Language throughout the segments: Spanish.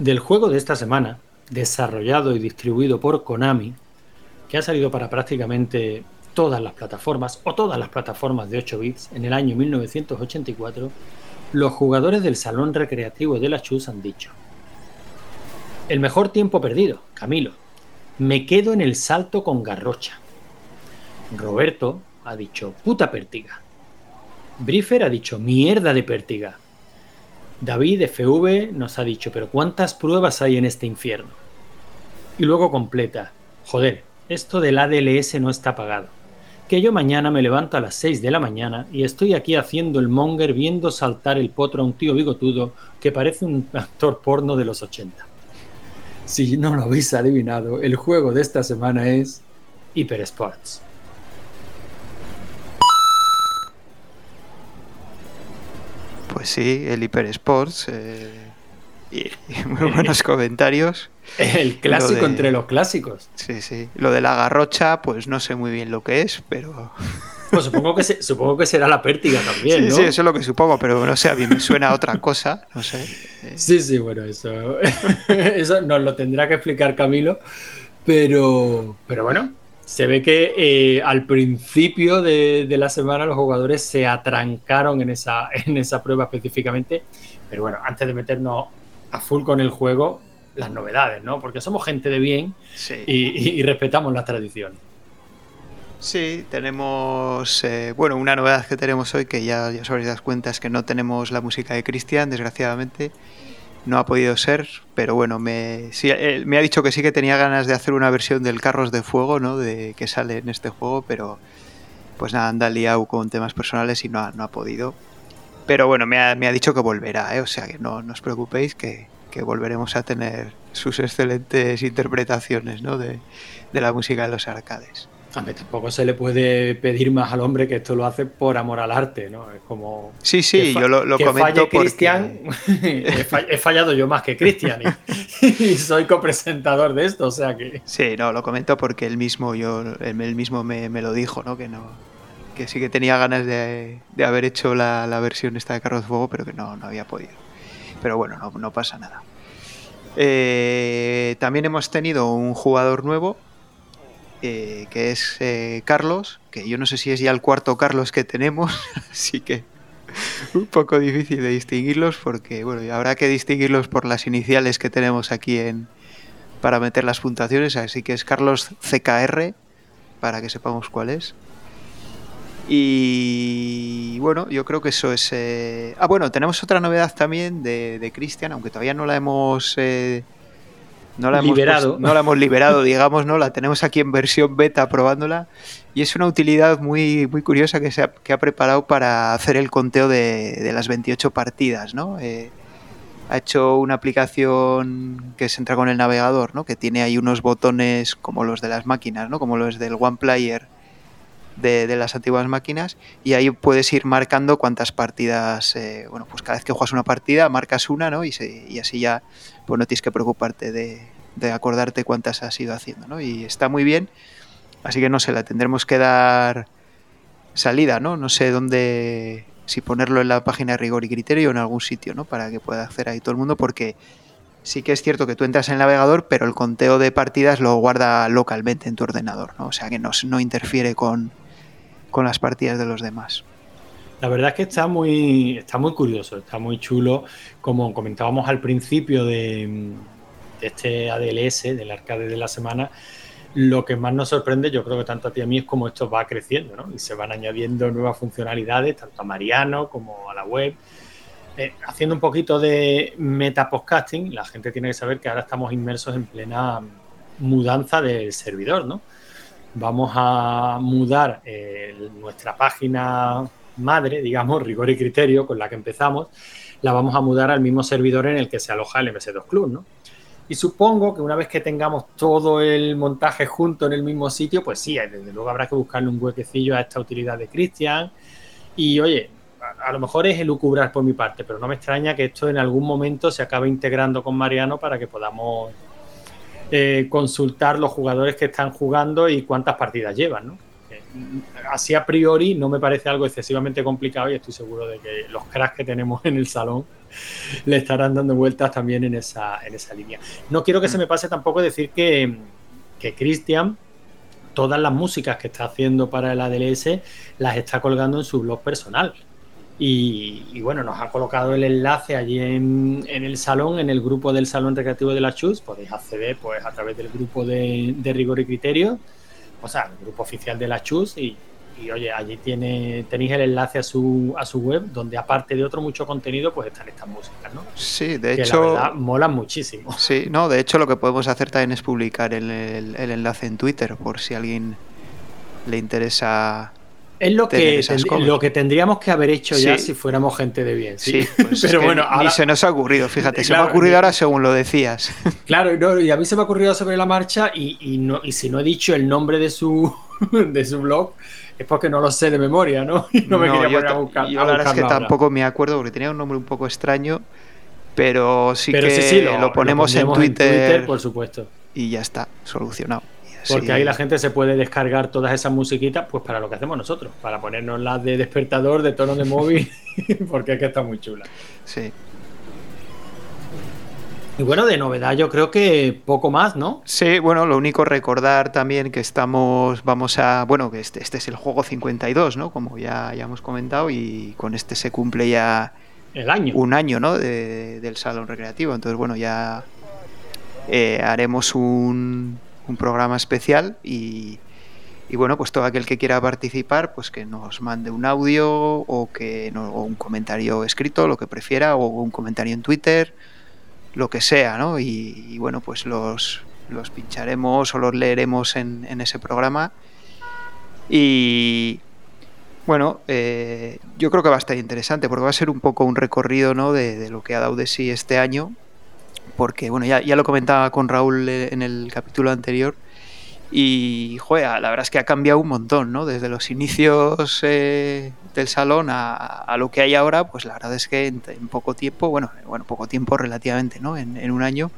Del juego de esta semana, desarrollado y distribuido por Konami, que ha salido para prácticamente todas las plataformas o todas las plataformas de 8 bits en el año 1984, los jugadores del Salón Recreativo de la Chus han dicho: El mejor tiempo perdido, Camilo. Me quedo en el salto con Garrocha. Roberto ha dicho puta pértiga. Briefer ha dicho mierda de pértiga. David FV nos ha dicho, pero ¿cuántas pruebas hay en este infierno? Y luego completa, joder, esto del ADLS no está pagado. Que yo mañana me levanto a las 6 de la mañana y estoy aquí haciendo el monger viendo saltar el potro a un tío bigotudo que parece un actor porno de los 80. Si no lo habéis adivinado, el juego de esta semana es Hyper Sports. Pues sí, el Hyper Sports. Eh, y, muy buenos comentarios. El clásico entre los clásicos. Sí, sí. Lo de la garrocha, pues no sé muy bien lo que es, pero. Pues supongo que, supongo que será la pértiga también, ¿no? Sí, eso es lo que supongo, pero no sé, a mí me suena a otra cosa, no sé. Sí, sí, bueno, eso, eso nos lo tendrá que explicar Camilo, pero, pero bueno, se ve que eh, al principio de, la semana los jugadores se atrancaron en esa, en esa prueba específicamente. Pero bueno, antes de meternos a full con el juego, las novedades, ¿no? Porque somos gente de bien y, respetamos las tradiciones. Sí, tenemos, eh, bueno, una novedad que tenemos hoy, que ya, ya os habréis dado cuenta, es que no tenemos la música de Cristian, desgraciadamente no ha podido ser, pero bueno, me, me ha dicho que sí que tenía ganas de hacer una versión del Carros de Fuego, ¿no? De que sale en este juego, pero pues nada, anda liado con temas personales y no ha, no ha podido. Pero bueno, me ha, me ha dicho que volverá, ¿eh? o sea que no, no os preocupéis que, que, volveremos a tener sus excelentes interpretaciones ¿no? de, de la música de los arcades. Tampoco se le puede pedir más al hombre que esto lo hace por amor al arte, ¿no? Es como. Sí, sí, yo lo, lo que comento falle Cristian. he fallado yo más que Cristian y, soy copresentador de esto, o sea que. Sí, no, lo comento porque él mismo, yo, él, mismo me, lo dijo, ¿no? Que no. Que sí que tenía ganas de, haber hecho la, versión esta de Carros de Fuego, pero que no, no había podido. Pero bueno, no, no pasa nada. Eh, también hemos tenido un jugador nuevo eh, que es eh, Carlos, que yo no sé si es ya el cuarto Carlos que tenemos, así que un poco difícil de distinguirlos porque bueno, habrá que distinguirlos por las iniciales que tenemos aquí en para meter las puntuaciones, así que es Carlos CKR para que sepamos cuál es. Y bueno, yo creo que eso es... Eh, ah, bueno, tenemos otra novedad también de, de Cristian, aunque todavía no la hemos no la hemos liberado. no la hemos liberado, digamos, ¿no? La tenemos aquí en versión beta probándola. Y es una utilidad muy, muy curiosa que, se ha, que ha preparado para hacer el conteo de, las 28 partidas, ¿no? Eh, ha hecho una aplicación que se entra con el navegador, ¿no? Que tiene ahí unos botones como los de las máquinas, ¿no? Como los del One Player de, las antiguas máquinas y ahí puedes ir marcando cuántas partidas, eh, bueno, pues cada vez que juegas una partida marcas una, ¿no? Y, y así ya pues no tienes que preocuparte de, acordarte cuántas has ido haciendo, ¿no? Y está muy bien, así que no sé, la tendremos que dar salida, ¿no? No sé dónde, si ponerlo en la página de rigor y criterio o en algún sitio, ¿no? Para que pueda hacer ahí todo el mundo, porque sí que es cierto que tú entras en el navegador, pero el conteo de partidas lo guarda localmente en tu ordenador, ¿no? O sea que no, no interfiere con, con las partidas de los demás. La verdad es que está muy, está muy curioso, está muy chulo. Como comentábamos al principio de, este ADLS, del arcade de la semana, lo que más nos sorprende, yo creo que tanto a ti y a mí, es cómo esto va creciendo, ¿no? Y se van añadiendo nuevas funcionalidades, tanto a Mariano como a la web. Eh, haciendo un poquito de metapodcasting, la gente tiene que saber que ahora estamos inmersos en plena mudanza del servidor, ¿no? vamos a mudar eh, nuestra página madre, digamos, rigor y criterio, con la que empezamos, la vamos a mudar al mismo servidor en el que se aloja el MS2 Club, ¿no? Y supongo que una vez que tengamos todo el montaje junto en el mismo sitio, pues sí, desde luego habrá que buscarle un huequecillo a esta utilidad de Christian. Y oye, a, lo mejor es elucubrar por mi parte, pero no me extraña que esto en algún momento se acabe integrando con Mariano para que podamos eh, consultar los jugadores que están jugando y cuántas partidas llevan, ¿no? Así a priori no me parece algo excesivamente complicado y estoy seguro de que los cracks que tenemos en el salón le estarán dando vueltas también en esa, en esa línea. No quiero que se me pase tampoco decir que, que Cristian, todas las músicas que está haciendo para el ADLS, las está colgando en su blog personal. Y, bueno, nos ha colocado el enlace allí en, el salón, en el grupo del Salón Recreativo de la Chus. Podéis acceder pues a través del grupo de, rigor y criterio, o sea, el grupo oficial de la Chus. Y, oye, allí tiene, tenéis el enlace a su, a su web, donde aparte de otro mucho contenido, pues están estas músicas, ¿no? Sí, de hecho. La molan muchísimo. Sí, no, de hecho lo que podemos hacer también es publicar el, el enlace en Twitter, por si a alguien le interesa es lo que, lo que tendríamos que haber hecho ya si fuéramos gente de bien. Sí, pues pero bueno, ni se nos ha ocurrido, fíjate, se me ha ocurrido ahora según lo decías. Claro, y a mí se me ha ocurrido sobre la marcha y, no, y si no he dicho el nombre de su, de su blog es porque no lo sé de memoria, ¿no? Y no me quería poner a buscar. Yo la verdad es que tampoco me acuerdo porque tenía un nombre un poco extraño, pero sí que lo, ponemos en Twitter, en Twitter, por supuesto. Y ya está, solucionado. Porque ahí la gente se puede descargar todas esas musiquitas, pues para lo que hacemos nosotros, para ponernos las de despertador, de tono de móvil, porque es que está muy chula. Sí. Y bueno, de novedad yo creo que poco más, ¿no? Sí, bueno, lo único recordar también que estamos, vamos a, bueno, que este, este es el juego 52, ¿no? Como ya, ya hemos comentado, y con este se cumple ya el año. un año, ¿no? del salón recreativo. Entonces, bueno, ya eh, haremos un, un programa especial y, bueno, pues todo aquel que quiera participar, pues que nos mande un audio o que o un comentario escrito, lo que prefiera, o un comentario en Twitter, lo que sea, ¿no? Y, bueno, pues los, los, pincharemos o los leeremos en, ese programa. Y bueno, eh, yo creo que va a estar interesante porque va a ser un poco un recorrido ¿no? de, de lo que ha dado de sí este año porque bueno, ya, ya lo comentaba con Raúl eh, en el capítulo anterior. Y, joder, la verdad es que ha cambiado un montón, ¿no? Desde los inicios eh, del salón a, lo que hay ahora, pues la verdad es que en, poco tiempo, bueno, bueno, poco tiempo relativamente, ¿no? En, un año,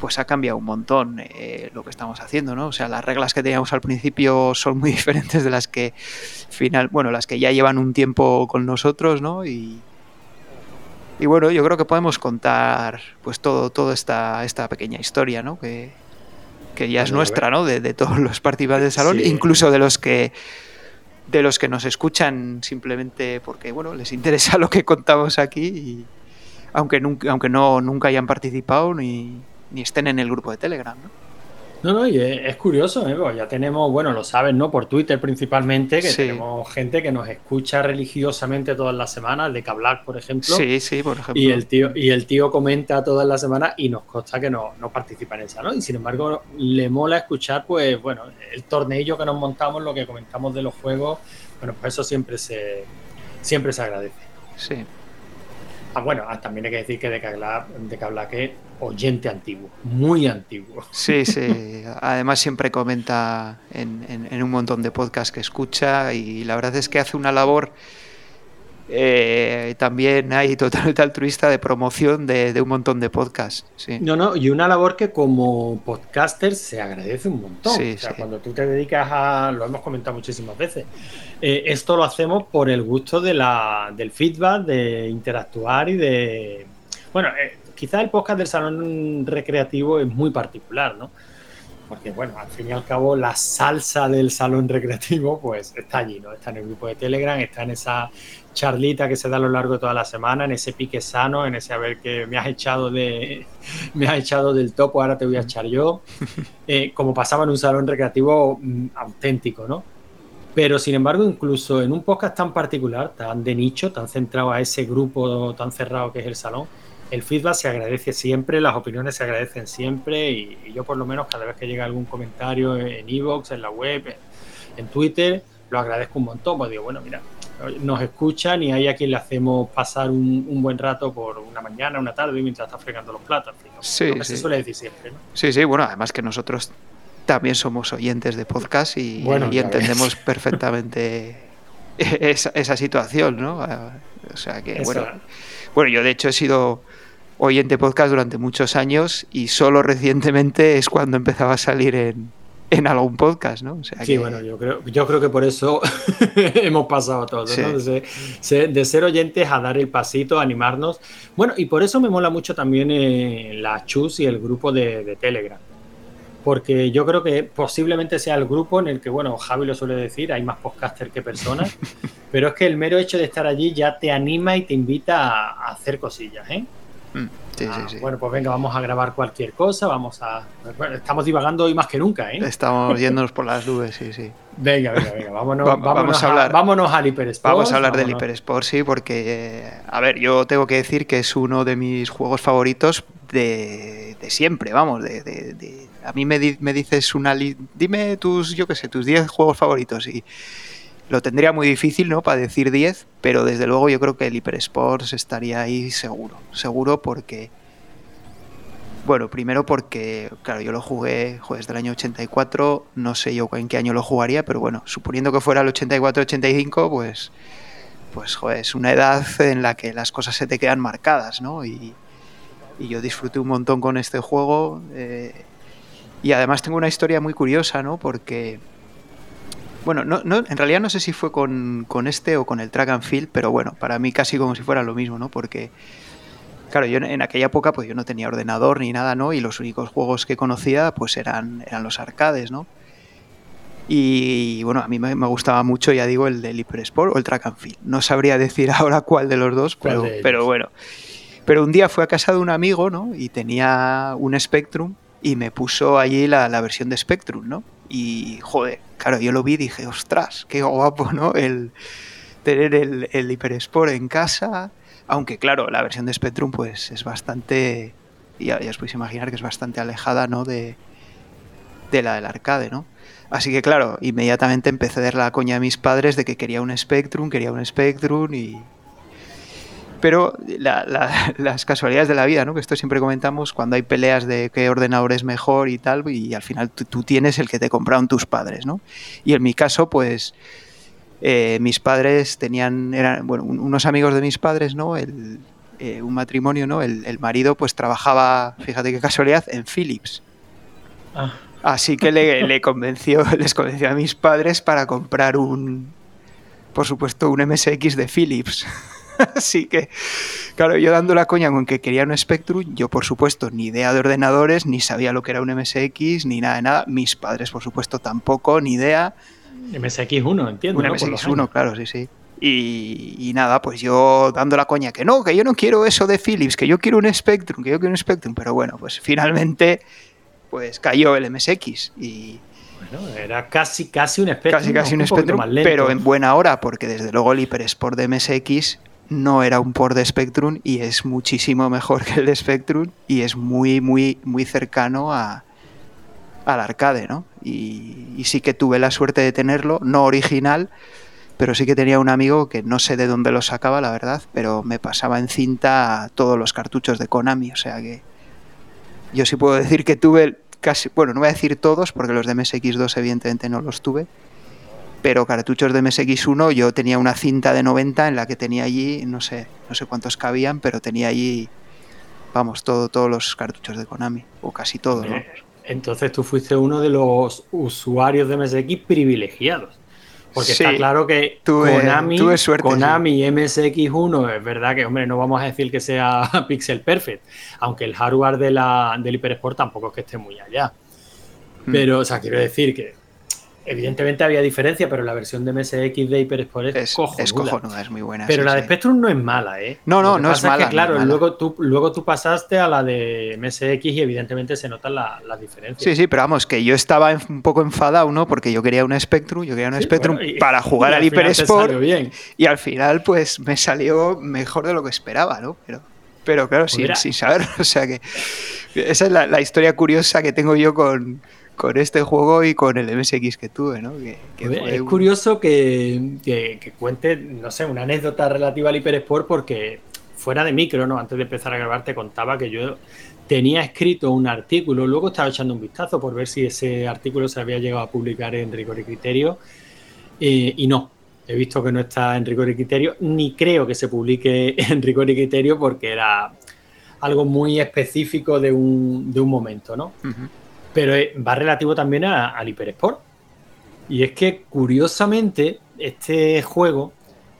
pues ha cambiado un montón eh, lo que estamos haciendo, ¿no? O sea, las reglas que teníamos al principio son muy diferentes de las que final, bueno, las que ya llevan un tiempo con nosotros, ¿no? Y, y bueno, yo creo que podemos contar pues todo, toda esta, esta pequeña historia, ¿no? Que, ya es nuestra, ¿no? De, todos los participantes del salón, incluso de los que de los que nos escuchan simplemente porque bueno les interesa lo que contamos aquí y aunque nunca aunque no nunca hayan participado ni, ni estén en el grupo de Telegram, ¿no? No, no, y es, curioso, ¿eh? ya tenemos, bueno, lo saben, ¿no? Por Twitter principalmente, que tenemos gente que nos escucha religiosamente todas las semanas, de Cablac, por ejemplo. Sí, sí, por ejemplo. Y el tío, y el tío comenta todas las semanas y nos consta que no, no participa en esa, ¿no? Y sin embargo, le mola escuchar, pues, bueno, el tornillo que nos montamos, lo que comentamos de los juegos, bueno, pues eso siempre se, siempre se agradece. Sí. Ah, bueno, ah, también hay que decir que de Cablac, de es oyente antiguo, muy antiguo. Sí, sí. Además siempre comenta en, un montón de podcasts que escucha y la verdad es que hace una labor eh, también hay totalmente altruista de promoción de, un montón de podcasts. Sí. No, no, y una labor que como podcaster se agradece un montón. o sea, cuando tú te dedicas a, lo hemos comentado muchísimas veces, eh, esto lo hacemos por el gusto de la, del feedback, de interactuar y de... Bueno, eh, quizá el podcast del salón recreativo es muy particular, ¿no? Porque, bueno, al fin y al cabo, la salsa del salón recreativo, pues está allí, ¿no? Está en el grupo de Telegram, está en esa charlita que se da a lo largo de toda la semana, en ese pique sano, en ese a ver que me has echado de me has echado del topo, ahora te voy a echar yo. Eh, como pasaba en un salón recreativo mm, auténtico, ¿no? Pero sin embargo, incluso en un podcast tan particular, tan de nicho, tan centrado a ese grupo tan cerrado que es el salón, el feedback se agradece siempre, las opiniones se agradecen siempre y, yo por lo menos cada vez que llega algún comentario en Evox, en la web, en, Twitter, lo agradezco un montón, pues digo, bueno, mira, nos escuchan y hay a quien le hacemos pasar un, buen rato por una mañana, una tarde mientras está fregando los platos. sí, sí. Se suele decir siempre, ¿no? Sí, sí, bueno, además que nosotros también somos oyentes de podcast y, y entendemos perfectamente esa, esa, situación, ¿no? O sea que, bueno, bueno, yo de hecho he sido oyente podcast durante muchos años y solo recientemente es cuando empezaba a salir en, en algún podcast, ¿no? sí, bueno, yo creo, yo creo que por eso hemos pasado todos, ¿no? De ser, oyentes a dar el pasito, a animarnos. Bueno, y por eso me mola mucho también eh, la Chus y el grupo de, Telegram. Porque yo creo que posiblemente sea el grupo en el que, bueno, Javi lo suele decir, hay más podcasters que personas, pero es que el mero hecho de estar allí ya te anima y te invita a, hacer cosillas, ¿eh? Mm. Ah, bueno, pues venga, vamos a grabar cualquier cosa, vamos a... estamos divagando hoy más que nunca, ¿eh? Estamos yéndonos por las nubes, sí, sí. Venga, venga, venga, vámonos, vamos a hablar, vámonos al Hypersport. Vamos a hablar del Hypersport, sí, porque, a ver, yo tengo que decir que es uno de mis juegos favoritos de, siempre, vamos, de, a mí me, me dices una... Dime tus, yo qué sé, tus 10 juegos favoritos y lo tendría muy difícil, ¿no? Para decir 10, pero desde luego yo creo que el Hyper Sports estaría ahí seguro. Seguro porque. Bueno, primero porque, claro, yo lo jugué, jugué desde el año 84, no sé yo en qué año lo jugaría, pero bueno, suponiendo que fuera el 84-85, pues, pues, joder, es una edad en la que las cosas se te quedan marcadas, ¿no? Y, y yo disfruté un montón con este juego. Eh, y además tengo una historia muy curiosa, ¿no? Porque bueno, no, no, en realidad no sé si fue con, este o con el track and field, pero bueno, para mí casi como si fuera lo mismo, ¿no? Porque, claro, yo en aquella época pues yo no tenía ordenador ni nada, ¿no? Y los únicos juegos que conocía pues eran, eran los arcades, ¿no? Y bueno, a mí me, gustaba mucho, ya digo, el del Hyper Sport o el Track and Field. No sabría decir ahora cuál de los dos, pero, pero bueno. Pero un día fui a casa de un amigo, ¿no? Y tenía un Spectrum y me puso allí la, la versión de Spectrum, ¿no? Y, joder, claro, yo lo vi y dije, ostras, qué guapo, ¿no? El tener el, el Hyper Sport en casa. Aunque, claro, la versión de Spectrum, pues es bastante. Ya, ya os podéis imaginar que es bastante alejada, ¿no? De, de la del arcade, ¿no? Así que, claro, inmediatamente empecé a dar la coña a mis padres de que quería un Spectrum, quería un Spectrum y, pero las casualidades de la vida, ¿no? Que esto siempre comentamos cuando hay peleas de qué ordenador es mejor y tal, y al final tú, tienes el que te compraron tus padres, ¿no? Y en mi caso, pues eh, mis padres tenían, eran, bueno, unos amigos de mis padres, ¿no? El, eh, un matrimonio, ¿no? El, marido pues trabajaba, fíjate qué casualidad, en Philips. Ah. Así que le, le convenció, les convenció a mis padres para comprar un, por supuesto, un MSX de Philips. Así que, claro, yo dando la coña con que quería un Spectrum, yo por supuesto ni idea de ordenadores, ni sabía lo que era un MSX, ni nada de nada. Mis padres, por supuesto, tampoco, ni idea. MSX1, entiendo. Un MSX1, claro, sí, sí. Y, nada, pues yo dando la coña que no, que yo no quiero eso de Philips, que yo quiero un Spectrum, que yo quiero un Spectrum, pero bueno, pues finalmente pues cayó el MSX y, bueno, era casi, casi un Spectrum. Casi, casi un, Spectrum, pero en buena hora, porque desde luego el Hyper Sport de MSX no era un port de Spectrum y es muchísimo mejor que el de Spectrum y es muy, muy, muy cercano a, al arcade, ¿no? Y, sí que tuve la suerte de tenerlo, no original, pero sí que tenía un amigo que no sé de dónde lo sacaba, la verdad, pero me pasaba en cinta todos los cartuchos de Konami, o sea que yo sí puedo decir que tuve casi, bueno, no voy a decir todos, porque los de MSX2 evidentemente no los tuve, pero cartuchos de MSX1 yo tenía una cinta de 90 en la que tenía allí, no sé, no sé cuántos cabían, pero tenía allí, vamos, todo, todos los cartuchos de Konami, o casi todos. Entonces tú fuiste uno de los usuarios de MSX privilegiados. Porque está claro que Konami, Konami MSX1 es verdad que, hombre, no vamos a decir que sea pixel perfect, aunque el hardware de la, del HyperSport tampoco es que esté muy allá. Hmm. Pero, o sea, quiero decir que Evidentemente había diferencia, pero la versión de MSX de HyperSport es, es cojonuda. Es muy buena. Pero la de Spectrum no es mala, ¿eh? No, no, no es mala. claro, luego, tú, luego tú pasaste a la de MSX y evidentemente se notan las diferencias. Sí, sí, pero vamos, que yo estaba un poco enfadado, ¿no? Porque yo quería un Spectrum, yo quería un Spectrum para jugar al HyperSport. Y al final, pues me salió mejor de lo que esperaba, ¿no? Pero pero claro, pues sin, saber. O sea que esa es la, historia curiosa que tengo yo con, con este juego y con el MSX que tuve, ¿no? es curioso que, cuente, no sé, una anécdota relativa al Hypersport porque fuera de micro, ¿no? Antes de empezar a grabar te contaba que yo tenía escrito un artículo, luego estaba echando un vistazo por ver si ese artículo se había llegado a publicar en Rigor y Criterio eh, y no, he visto que no está en Rigor y Criterio, ni creo que se publique en Rigor y Criterio porque era algo muy específico de un, de un momento, ¿no? Pero eh, va relativo también al Hypersport. Y es que, curiosamente, este juego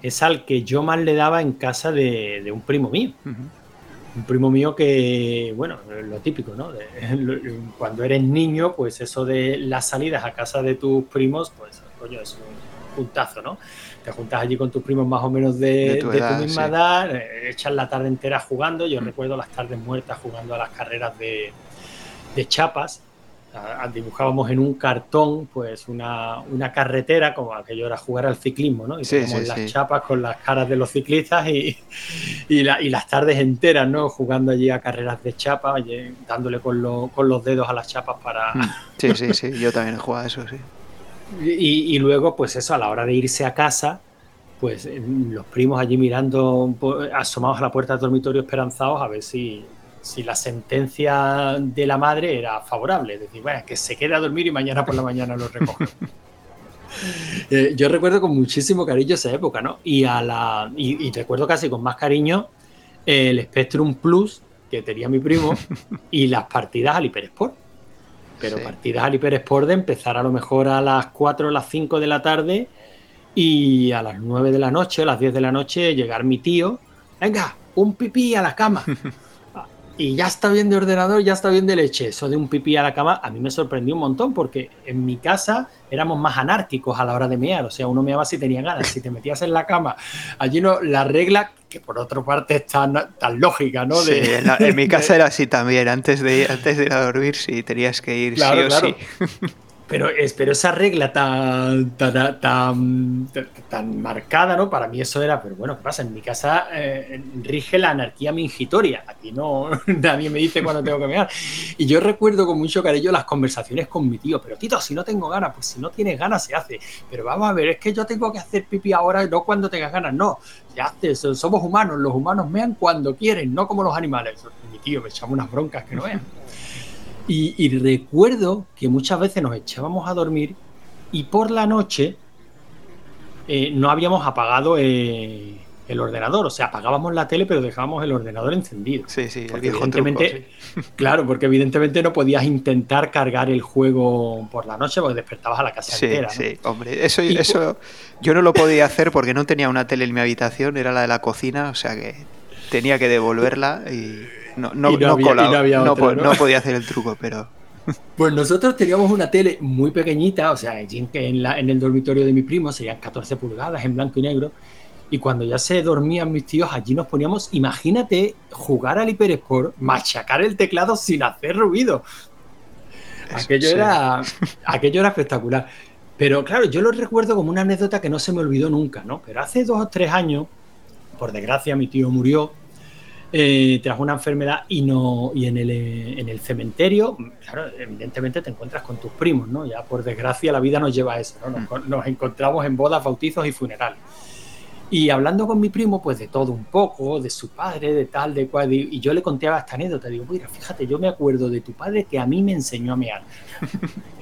es al que yo más le daba en casa de, un primo mío. Un primo mío que, bueno, lo típico, ¿no? cuando eres niño, pues eso de las salidas a casa de tus primos, pues, coño, es un puntazo, ¿no? Te juntas allí con tus primos más o menos de, tu, misma edad, eh, echas la tarde entera jugando. Yo recuerdo las tardes muertas jugando a las carreras de, de chapas dibujábamos en un cartón pues una, carretera, como aquello era jugar al ciclismo, ¿no? Y teníamos las chapas con las caras de los ciclistas y, y, las tardes enteras, ¿no? Jugando allí a carreras de chapa, dándole con, los dedos a las chapas para... Mm. Sí, sí, sí, yo también he jugado eso, sí. Y, y, luego, pues eso, a la hora de irse a casa, pues eh, los primos allí mirando, asomados a la puerta del dormitorio esperanzados a ver si, si la sentencia de la madre era favorable, es decir, bueno, que se quede a dormir y mañana por la mañana lo recoge. Eh, yo recuerdo con muchísimo cariño esa época, ¿no? Y, a la, y, recuerdo casi con más cariño el Spectrum Plus que tenía mi primo y las partidas al Hypersport. Pero partidas al Hypersport de empezar a lo mejor a las 4 o las 5 de la tarde y a las 9 de la noche, a las 10 de la noche llegar mi tío, venga, un pipí a la cama. y ya está bien de ordenador, ya está bien de leche. Eso de un pipí a la cama a mí me sorprendió un montón porque en mi casa éramos más anárquicos a la hora de mear. O sea, uno meaba si tenía ganas. Si te metías en la cama, allí no, la regla, que por otra parte es tan, lógica, ¿no? Sí, en, mi casa era así también. Antes de, antes de ir a dormir, sí, tenías que ir sí o sí. Pero, esa regla tan, tan, marcada, ¿no? Para mí eso era, pero bueno, ¿qué pasa? En mi casa eh, rige la anarquía mingitoria. Aquí no, nadie me dice cuándo tengo que mear. Y yo recuerdo con mucho cariño las conversaciones con mi tío, pero Tito, si no tengo ganas, pues si no tienes ganas se hace. Pero vamos a ver, es que yo tengo que hacer pipí ahora, no cuando tengas ganas, no. Ya somos humanos, los humanos mean cuando quieren, no como los animales. Mi tío me echaba unas broncas que no vean. Y, recuerdo que muchas veces nos echábamos a dormir y por la noche eh, no habíamos apagado eh, el ordenador. O sea, apagábamos la tele, pero dejábamos el ordenador encendido. Sí, sí, evidentemente, Claro, porque evidentemente no podías intentar cargar el juego por la noche porque despertabas a la casa entera. Sí, hombre, eso, eso yo no lo podía hacer porque no tenía una tele en mi habitación, era la de la cocina, o sea que tenía que devolverla y no, no, no, podía hacer el truco, pero... Pues nosotros teníamos una tele muy pequeñita, o sea, en, en el dormitorio de mi primo serían 14 pulgadas en blanco y negro, y cuando ya se dormían mis tíos, allí nos poníamos, imagínate, jugar al Hypersport, machacar el teclado sin hacer ruido. Aquello, era, aquello era espectacular. Pero claro, yo lo recuerdo como una anécdota que no se me olvidó nunca, ¿no? Pero hace dos o tres años, por desgracia, mi tío murió eh, tras una enfermedad y no y en el, en el cementerio, claro, evidentemente te encuentras con tus primos, ¿no? Ya por desgracia la vida nos lleva a eso, ¿no? Nos, mm. encontramos en bodas, bautizos y funerales. Y hablando con mi primo, pues de todo un poco, de su padre, de tal, de cual, y yo le conté esta anécdota, digo, mira, fíjate, yo me acuerdo de tu padre que a mí me enseñó a mear.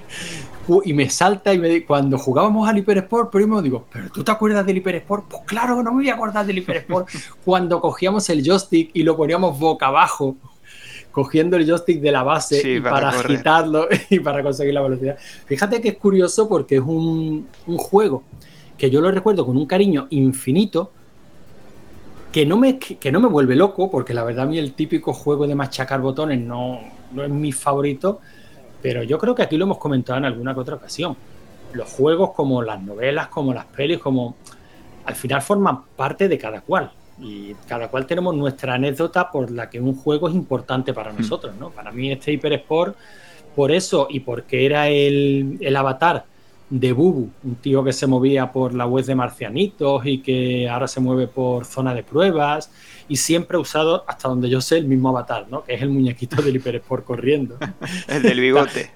y me salta y me cuando jugábamos al Hypersport, primo, digo, ¿pero tú te acuerdas del Hypersport? Pues claro, no me voy a acordar del Hypersport. cuando cogíamos el joystick y lo poníamos boca abajo, cogiendo el joystick de la base para, agitarlo y para conseguir la velocidad. Fíjate que es curioso porque es un, juego que yo lo recuerdo con un cariño infinito, que no, me, que no me vuelve loco, porque la verdad a mí el típico juego de machacar botones no, no es mi favorito, pero yo creo que aquí lo hemos comentado en alguna que otra ocasión. Los juegos, como las novelas, como las pelis, como al final forman parte de cada cual. Y cada cual tenemos nuestra anécdota por la que un juego es importante para hmm. nosotros, ¿no? Para mí este Hyper Sport, por eso y porque era el, el avatar de Bubu, un tío que se movía por la web de marcianitos y que ahora se mueve por zona de pruebas y siempre ha usado, hasta donde yo sé, el mismo avatar, ¿no? Que es el muñequito del Hypersport corriendo. el del bigote.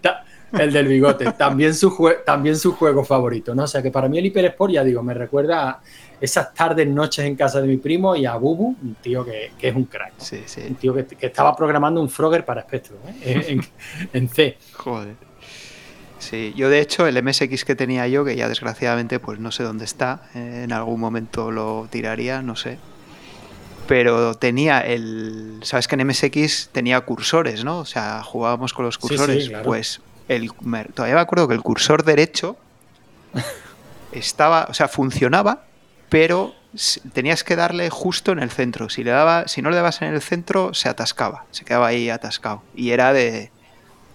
el del bigote. También su, también su juego favorito, ¿no? O sea que para mí el Hypersport, ya digo, me recuerda a esas tardes, noches en casa de mi primo y a Bubu, un tío que, es un crack. Sí, sí. Un tío que, estaba programando un Frogger para Spectrum, ¿eh? en, C. Joder. Sí, yo de hecho el MSX que tenía yo, que ya desgraciadamente pues no sé dónde está, eh, en algún momento lo tiraría, no sé, pero tenía el. Sabes que en MSX tenía cursores, ¿no? O sea, jugábamos con los cursores. Pues el, todavía me acuerdo que el cursor derecho estaba, o sea, funcionaba, pero tenías que darle justo en el centro. Si, le daba, si no le dabas en el centro, se atascaba, se quedaba ahí atascado. Y era de.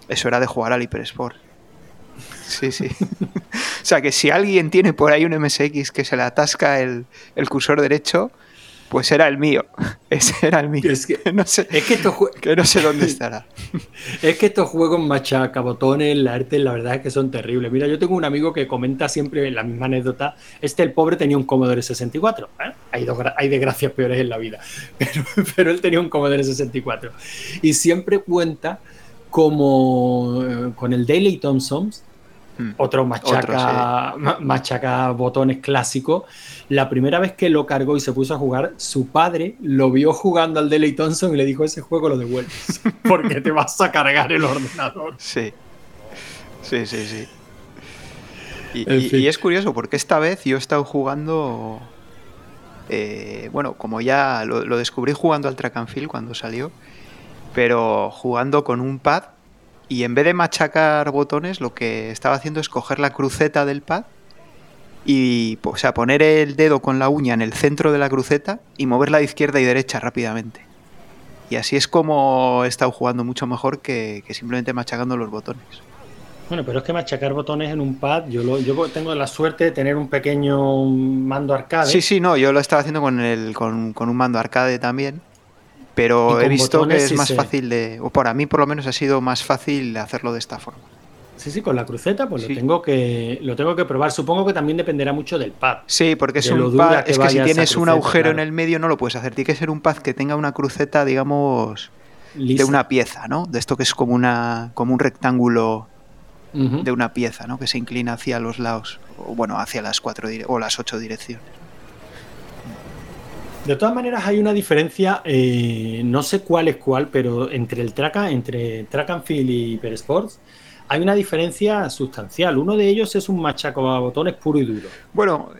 Eso era de jugar al Hyper Sport. Sí, sí. o sea que si alguien tiene por ahí un MSX que se le atasca el, el cursor derecho, pues era el mío. Ese era el mío. Es que, no sé, es que, no sé dónde estará. es que estos juegos machaca, botones, la arte, la verdad es que son terribles. Mira, yo tengo un amigo que comenta siempre la misma anécdota. Este, el pobre, tenía un Commodore 64. ¿eh? Hay, hay desgracias peores en la vida. Pero, pero él tenía un Commodore 64. Y siempre cuenta como eh, con el Daily Thompsons Mm. Otro machaca, machaca botones clásico. La primera vez que lo cargó y se puso a jugar, su padre lo vio jugando al Delay Thompson y le dijo: Ese juego lo devuelves porque te vas a cargar el ordenador. Sí, sí, sí, sí. Y, es curioso porque esta vez yo he estado jugando. Eh, bueno, como ya lo, lo, descubrí jugando al track and field cuando salió, pero jugando con un pad y en vez de machacar botones, lo que estaba haciendo es coger la cruceta del pad y o sea, poner el dedo con la uña en el centro de la cruceta y moverla de izquierda y derecha rápidamente. Y así es como he estado jugando mucho mejor que, simplemente machacando los botones. Bueno, pero es que machacar botones en un pad, yo, lo, yo tengo la suerte de tener un pequeño mando arcade. Sí, sí, no, yo lo estaba haciendo con, el, con, con un mando arcade también pero he visto que es más fácil de, o para mí por lo menos ha sido más fácil hacerlo de esta forma. Sí, sí, con la cruceta, pues lo tengo que lo tengo que probar. Supongo que también dependerá mucho del pad. Sí, porque es un pad, es que si tienes un agujero en el medio no lo puedes hacer. Tiene que ser un pad que tenga una cruceta, digamos, de una pieza, ¿no? De esto que es como una como un rectángulo de una pieza, ¿no? Que se inclina hacia los lados, o bueno, hacia las cuatro o las ocho direcciones. De todas maneras, hay una diferencia, eh, no sé cuál es cuál, pero entre el track, entre track and field y Hyper Sports, hay una diferencia sustancial. Uno de ellos es un machaco a botones puro y duro. Bueno,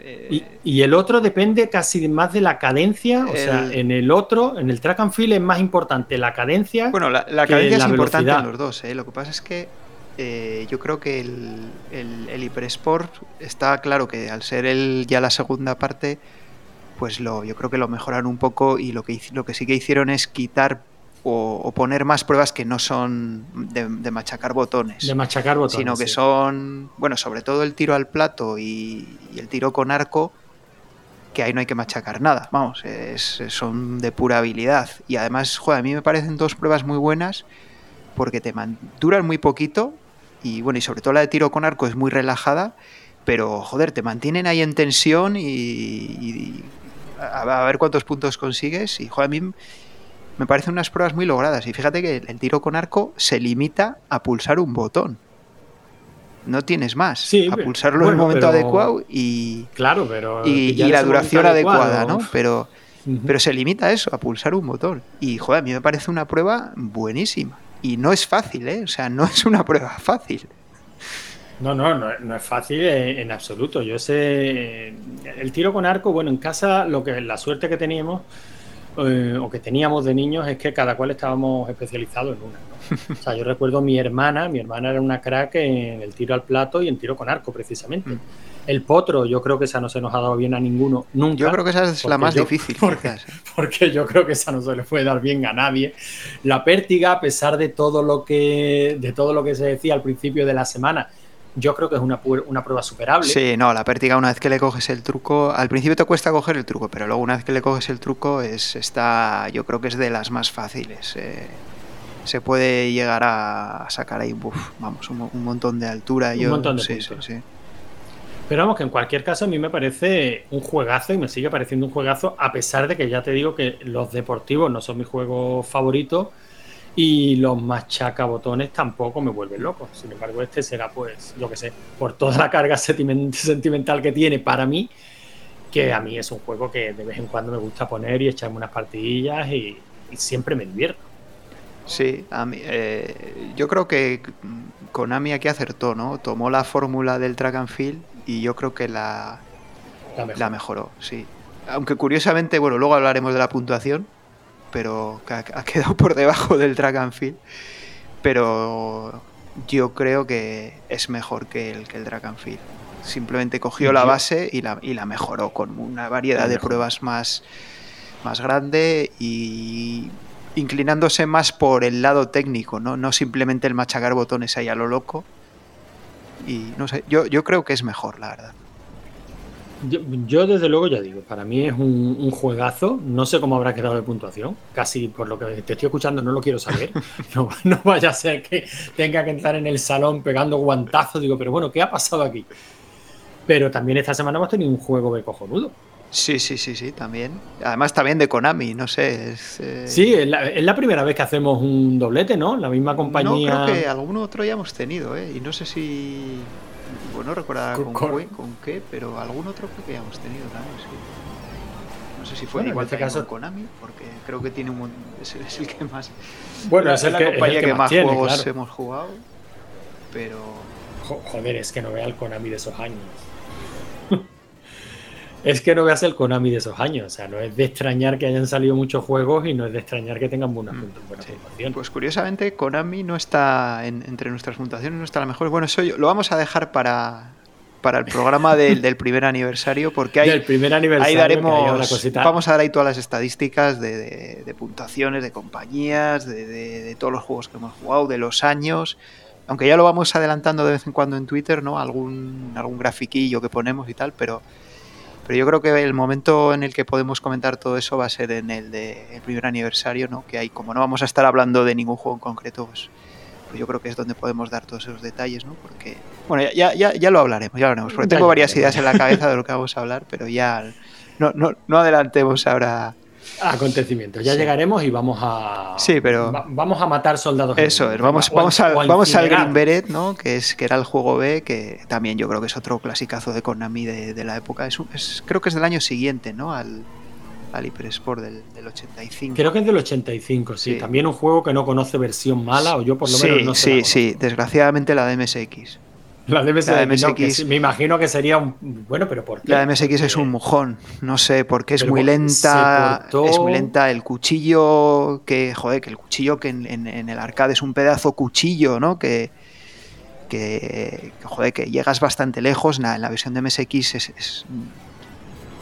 y, el otro depende casi más de la cadencia. O sea, en el otro, en el track and field es más importante la cadencia. Bueno, la, cadencia es importante en los dos. ¿eh? Lo que pasa es que eh, yo creo que el, el, el Hyper Sport está claro que al ser el, ya la segunda parte pues lo, yo creo que lo mejoraron un poco y lo que, lo que sí que hicieron es quitar o, poner más pruebas que no son de, machacar botones. De machacar botones. Sino que son, bueno, sobre todo el tiro al plato y, el tiro con arco, que ahí no hay que machacar nada. Vamos, son de pura habilidad. Y además, joder, a mí me parecen dos pruebas muy buenas porque te duran muy poquito y bueno, y sobre todo la de tiro con arco es muy relajada pero joder, te mantienen ahí en tensión y, a, ver cuántos puntos consigues. Y, joder, a mí me parecen unas pruebas muy logradas. Y fíjate que el, tiro con arco se limita a pulsar un botón. No tienes más. a pulsarlo en el momento adecuado y. Claro, pero. Y, la duración adecuada, ¿no? Pero, pero se limita a eso, a pulsar un botón. Y, joder, a mí me parece una prueba buenísima. Y no es fácil, ¿eh? O sea, no es una prueba fácil. No, no, no, es fácil en, absoluto. Yo sé, el tiro con arco, bueno, en casa lo que la suerte que teníamos eh, o que teníamos de niños es que cada cual estábamos especializados en una. ¿no? O sea, yo recuerdo mi hermana, mi hermana era una crack en el tiro al plato y en tiro con arco, precisamente. Mm. El potro, yo creo que esa no se nos ha dado bien a ninguno nunca. Yo creo que esa es la más difícil. Porque, porque, yo creo que esa no se le puede dar bien a nadie. La pértiga, a pesar de todo lo que, de todo lo que se decía al principio de la semana, yo creo que es una, una prueba superable. Sí, no, la pértiga una vez que le coges el truco, al principio te cuesta coger el truco, pero luego una vez que le coges el truco es está, yo creo que es de las más fáciles. Eh, se puede llegar a sacar ahí, vamos, un, montón de altura. Un montón de sí, sí, sí. Pero vamos, que en cualquier caso a mí me parece un juegazo y me sigue pareciendo un juegazo, a pesar de que ya te digo que los deportivos no son mi juego favorito y los machacabotones tampoco me vuelven loco. Sin embargo, este será, pues, yo que sé, por toda la carga sentimental que tiene para mí, que a mí es un juego que de vez en cuando me gusta poner y echarme unas partidillas y, siempre me divierto. Sí, a mí, eh, yo creo que Konami aquí acertó, ¿no? Tomó la fórmula del track and field y yo creo que la, la mejoró, sí. Aunque curiosamente, bueno, luego hablaremos de la puntuación, pero ha, quedado por debajo del track and field. Pero yo creo que es mejor que el, que el Dragonfield. Simplemente cogió la base y la, y la mejoró con una variedad de pruebas más, más grande y inclinándose más por el lado técnico, ¿no? no simplemente el machacar botones ahí a lo loco. Y no sé, yo, yo creo que es mejor, la verdad. Yo, desde luego ya digo, para mí es un, juegazo. No sé cómo habrá quedado de puntuación. Casi por lo que te estoy escuchando no lo quiero saber. No, no vaya a ser que tenga que estar en el salón pegando guantazos. Digo, pero bueno, ¿qué ha pasado aquí? Pero también esta semana hemos tenido un juego de cojonudo. Sí, sí, sí, sí, también. Además también de Konami, no sé. Eh, sí, es la, primera vez que hacemos un doblete, ¿no? La misma compañía. No, creo que algún otro ya hemos tenido, ¿eh? Y no sé si... Bueno, recordar con, con, qué, pero algún otro que ya hemos tenido también, sí. No sé si fue igual en este caso Konami, porque creo que tiene un... Es, es el que más... Bueno, es, la compañía que, más, juegos hemos jugado, pero... Joder, es que no vea el Konami de esos años es que no veas el Konami de esos años. O sea, no es de extrañar que hayan salido muchos juegos y no es de extrañar que tengan buenas, mm, Pues curiosamente, Konami no está entre nuestras puntuaciones, no está la mejor. Bueno, eso lo vamos a dejar para, para el programa del, primer aniversario, porque ahí, primer aniversario, ahí daremos, vamos a dar ahí todas las estadísticas de, puntuaciones, de compañías, de, todos los juegos que hemos jugado, de los años. Aunque ya lo vamos adelantando de vez en cuando en Twitter, ¿no? Algún, algún grafiquillo que ponemos y tal, pero pero yo creo que el momento en el que podemos comentar todo eso va a ser en el de primer aniversario, ¿no? Que hay, como no vamos a estar hablando de ningún juego en concreto, pues, pues yo creo que es donde podemos dar todos esos detalles, ¿no? Porque, bueno, ya, ya, ya lo hablaremos, ya lo haremos, porque tengo varias ideas en la cabeza de lo que vamos a hablar, pero ya no, no, no adelantemos ahora acontecimientos. Ya llegaremos y vamos a. Sí, pero. vamos a matar soldados. Eso es, vamos, vamos, al, vamos al Green Beret, ¿no? Que, es, que era el juego B, que también yo creo que es otro clasicazo de Konami de, la época. Es, creo que es del año siguiente, ¿no? Al, al Hyper Sport del, 85. Creo que es del 85, sí. También un juego que no conoce versión mala, o yo por lo menos no sé. Sí, sí, desgraciadamente la de MSX. La de MSX, me imagino que sería un. Bueno, pero ¿por qué? La de MSX es un mojón. No sé, porque es muy lenta. Es muy lenta. El cuchillo. Que, joder, que el cuchillo que en, el arcade es un pedazo cuchillo, ¿no? Que. Que, joder, que llegas bastante lejos. en la versión de MSX es,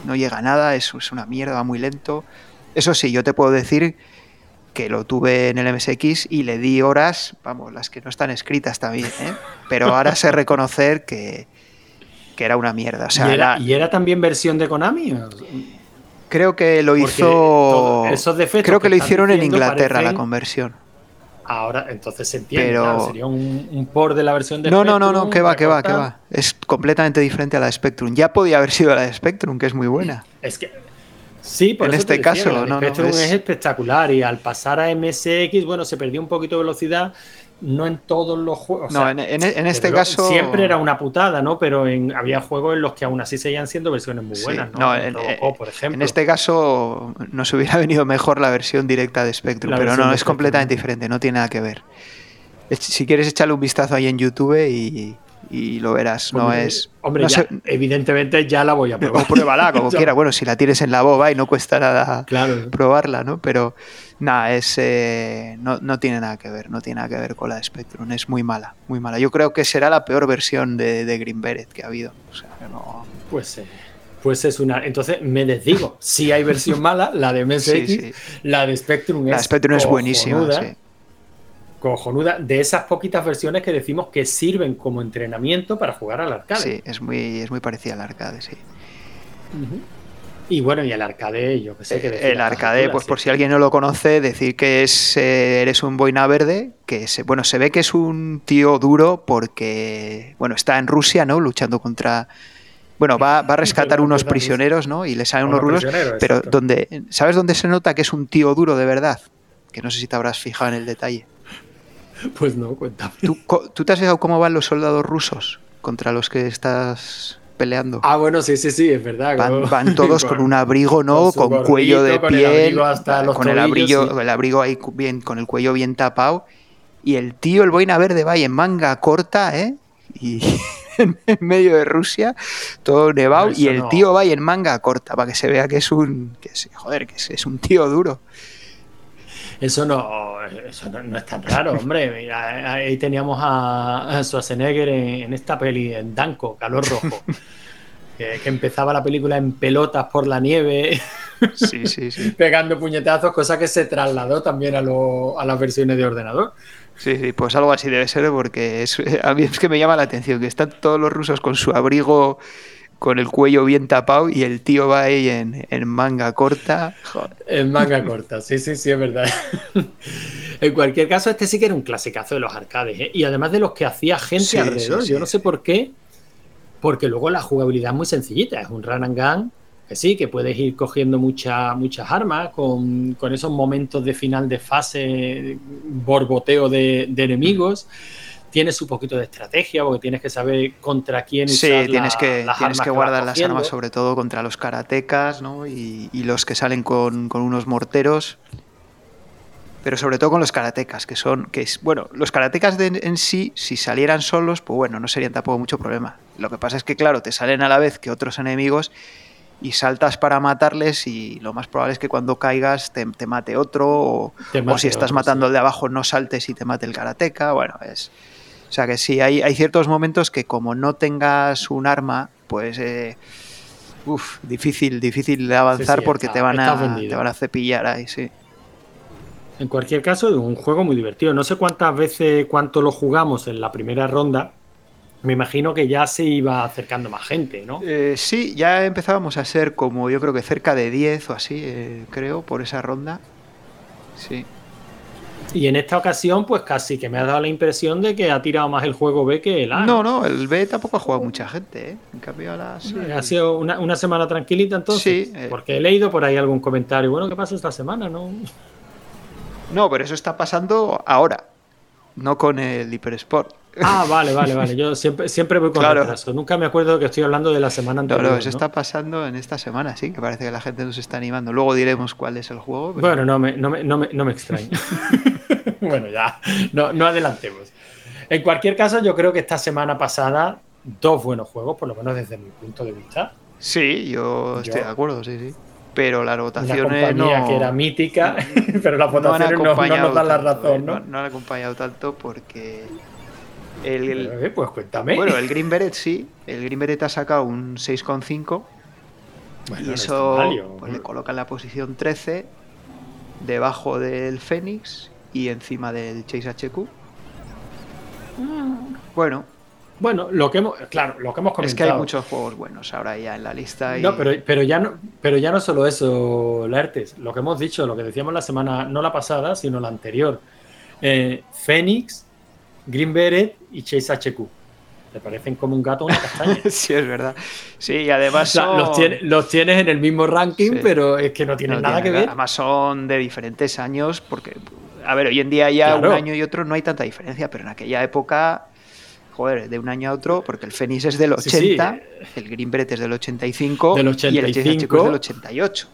no llega a nada, es, es una mierda, va muy lento. Eso sí, yo te puedo decir que lo tuve en el MSX y le di horas, vamos, las que no están escritas también, ¿eh? pero ahora sé reconocer que, era una mierda. O sea, ¿Y, era, también versión de Konami? Creo que lo hizo. creo que, lo hicieron en Inglaterra la conversión. Ahora, entonces se entiende, pero... sería un, por de la versión de No, no, no, no, que va, que va, que va. Es completamente diferente a la de Spectrum. Ya podía haber sido la de Spectrum, que es muy buena. Es que Sí, por en este caso, no, es... espectacular y al pasar a MSX, bueno, se perdió un poquito de velocidad, no en todos los juegos. No, en, este caso. Siempre era una putada, ¿no? Pero había juegos en los que aún así seguían siendo versiones muy buenas, ¿no? en, por ejemplo. en este caso nos hubiera venido mejor la versión directa de Spectrum, pero no, es completamente diferente, no tiene nada que ver. Si quieres echarle un vistazo ahí en YouTube y, y lo verás. No es. Hombre, evidentemente ya la voy a probar. pruébala como quiera. Bueno, si la tienes en la boba y no cuesta nada probarla, ¿no? Pero nada, es eh, no, tiene nada que ver, no tiene nada que ver con la de Spectrum. Es muy mala, muy mala. Yo creo que será la peor versión de, de Green Beret que ha habido. O sea, no... Pues eh, Pues es una. Entonces me desdigo. Si hay versión mala, la de MSX, la de Spectrum es. La Spectrum es buenísima. Sí cojonuda de esas poquitas versiones que decimos que sirven como entrenamiento para jugar al arcade. Sí, es muy, es muy parecida al arcade, sí. Y bueno, y el arcade, yo que sé que El arcade, pues por si alguien no lo conoce, decir que es eh, eres un boina verde, que se, bueno, se ve que es un tío duro porque, bueno, está en Rusia, ¿no? Luchando contra... Bueno, va, va a rescatar unos prisioneros, ¿no? Y le salen unos rulos, pero donde, ¿sabes dónde se nota que es un tío duro de verdad? Que no sé si te habrás fijado en el detalle. Pues no, cuéntame. ¿Tú, te has fijado cómo van los soldados rusos contra los que estás peleando? Ah, bueno, sí, sí, sí, es verdad. Van, todos con, un abrigo, ¿no? Con, cuello de piel, con el abrigo, el abrigo ahí bien, con el cuello bien tapado. Y el tío, el boina verde, va en manga corta, ¿eh? Y en medio de Rusia, todo nevado, y el tío va en manga corta, para que se vea que es un, que joder, que es un tío duro. Eso no, eso no, es tan raro, hombre. ahí teníamos a, Schwarzenegger en, esta peli, en Danco, Calor Rojo. Que, empezaba la película en pelotas por la nieve, sí, sí, sí. pegando puñetazos, cosa que se trasladó también a, a las versiones de ordenador. Sí, sí, pues algo así debe ser porque es, a mí es que me llama la atención que están todos los rusos con su abrigo con el cuello bien tapado y el tío va ahí en, manga corta. En manga corta, sí, sí, sí, es verdad. en cualquier caso, este sí que era un clasicazo de los arcades. ¿eh? Y además de los que hacía gente alrededor, yo no sé por qué, porque luego la jugabilidad es muy sencillita, es un run and gun. Que sí, que puedes ir cogiendo muchas armas con, con, esos momentos de final de fase, borboteo de, de enemigos tienes un poquito de estrategia porque tienes que saber contra quién sí, tienes que, tienes que guardar las armas sobre todo contra los karatecas ¿no? y, los que salen con, unos morteros pero sobre todo con los karatecas que son que es, bueno los karatecas en sí si salieran solos pues bueno no serían tampoco mucho problema. Lo que pasa es que claro te salen a la vez que otros enemigos y saltas para matarles y lo más probable es que cuando caigas te, mate otro o, si estás matando al de abajo no saltes y te mate el karateka bueno es o sea que sí, hay, hay ciertos momentos que como no tengas un arma, pues eh, uf, difícil, difícil de avanzar porque te, van a, te van a cepillar ahí, sí. En cualquier caso, es un juego muy divertido. No sé cuántas veces, cuánto lo jugamos en la primera ronda. Me imagino que ya se iba acercando más gente, ¿no? Eh, sí, ya empezábamos a ser como yo creo que cerca de 10 o así, eh, creo, por esa ronda. Sí. Y en esta ocasión, pues casi que me ha dado la impresión de que ha tirado más el juego B que el A. No, no, el B tampoco ha jugado mucha gente, ¿eh? En cambio, la Ha sido una, semana tranquilita entonces. Sí. Eh. Porque he leído por ahí algún comentario. Bueno, ¿qué pasa esta semana? No, no pero eso está pasando ahora, no con el Hypersport. Ah, vale, vale, vale. Yo siempre, siempre voy con claro. Nunca me acuerdo que estoy hablando de la semana anterior. No, eso está pasando en esta semana, sí, que parece que la gente nos está animando. Luego diremos cuál es el juego. Bueno, no me, no me, no me, no me extraña. bueno, ya, no, no adelantemos. En cualquier caso, yo creo que esta semana pasada, dos buenos juegos, por lo menos desde mi punto de vista. Sí, yo, estoy de acuerdo, sí, sí. Pero las votaciones no. que era mítica, pero las votaciones no, no, nos dan la razón, ¿no? No, han acompañado tanto porque el, eh, pues cuéntame. Bueno, el Green Beret sí. El Green Beret ha sacado un 6,5. y eso pues, le coloca en la posición 13, debajo del Fénix y encima del Chase HQ. Bueno. Bueno, lo que hemos, claro, lo que hemos comentado. Es que hay muchos juegos buenos ahora ya en la lista. No, pero, pero, ya no, pero ya no solo eso, Laertes. Lo que hemos dicho, lo que decíamos la semana, no la pasada, sino la anterior. Eh, Fénix Green Beret y Chase HQ. Te parecen como un gato o una castaña. sí, es verdad. Sí, y además los, tienes, en el mismo ranking, pero es que no tienen nada que ver. Además son de diferentes años, porque, a ver, hoy en día ya un año y otro no hay tanta diferencia, pero en aquella época, joder, de un año a otro, porque el Fénix es del 80, el Green Beret es del 85, del 85 y el HQ es del 88.